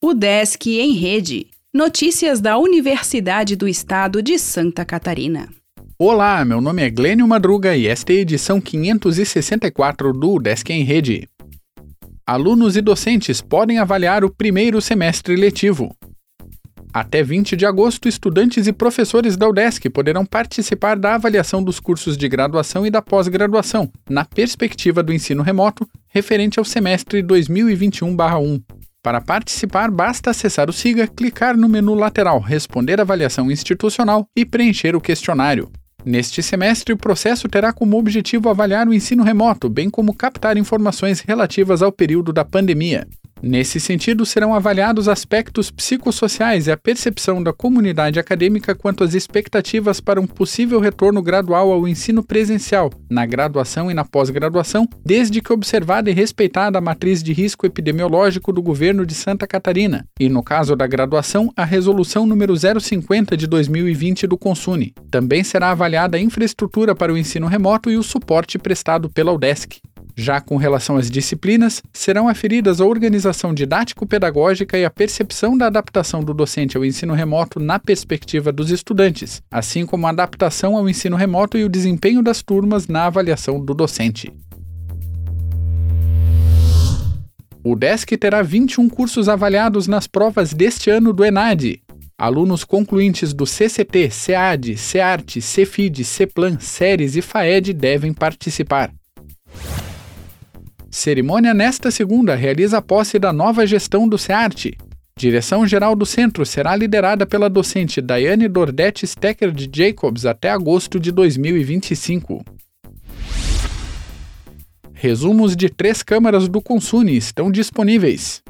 O Desk em Rede. Notícias da Universidade do Estado de Santa Catarina. Olá, meu nome é Glênio Madruga e esta é a edição 564 do Desk em Rede. Alunos e docentes podem avaliar o primeiro semestre letivo. Até 20 de agosto, estudantes e professores da UDESC poderão participar da avaliação dos cursos de graduação e da pós-graduação, na perspectiva do ensino remoto, referente ao semestre 2021-1. Para participar, basta acessar o SIGA, clicar no menu lateral Responder avaliação institucional e preencher o questionário. Neste semestre, o processo terá como objetivo avaliar o ensino remoto, bem como captar informações relativas ao período da pandemia. Nesse sentido, serão avaliados aspectos psicossociais e a percepção da comunidade acadêmica quanto às expectativas para um possível retorno gradual ao ensino presencial, na graduação e na pós-graduação, desde que observada e respeitada a matriz de risco epidemiológico do governo de Santa Catarina, e no caso da graduação, a resolução número 050 de 2020 do Consune. Também será avaliada a infraestrutura para o ensino remoto e o suporte prestado pela UDESC. Já com relação às disciplinas, serão aferidas a organização didático-pedagógica e a percepção da adaptação do docente ao ensino remoto na perspectiva dos estudantes, assim como a adaptação ao ensino remoto e o desempenho das turmas na avaliação do docente. O DESC terá 21 cursos avaliados nas provas deste ano do ENAD, Alunos concluintes do CCT, CEAD, CEART, CEFID, CEPLAN, SERES e FAED devem participar. Cerimônia nesta segunda realiza a posse da nova gestão do SEART. Direção-geral do centro será liderada pela docente Daiane Dordete Stecker de Jacobs até agosto de 2025. Resumos de três câmaras do Consune estão disponíveis.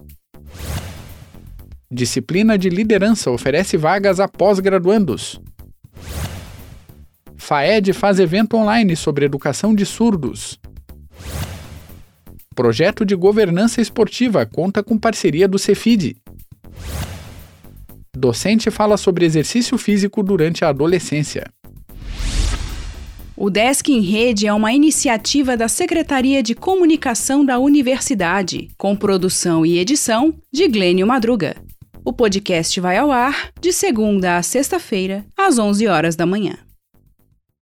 Disciplina de liderança oferece vagas a pós-graduandos. FAED faz evento online sobre educação de surdos. Projeto de governança esportiva conta com parceria do Cefid. Docente fala sobre exercício físico durante a adolescência. O Desk em Rede é uma iniciativa da Secretaria de Comunicação da Universidade, com produção e edição de Glênio Madruga. O podcast vai ao ar de segunda a sexta-feira, às 11 horas da manhã.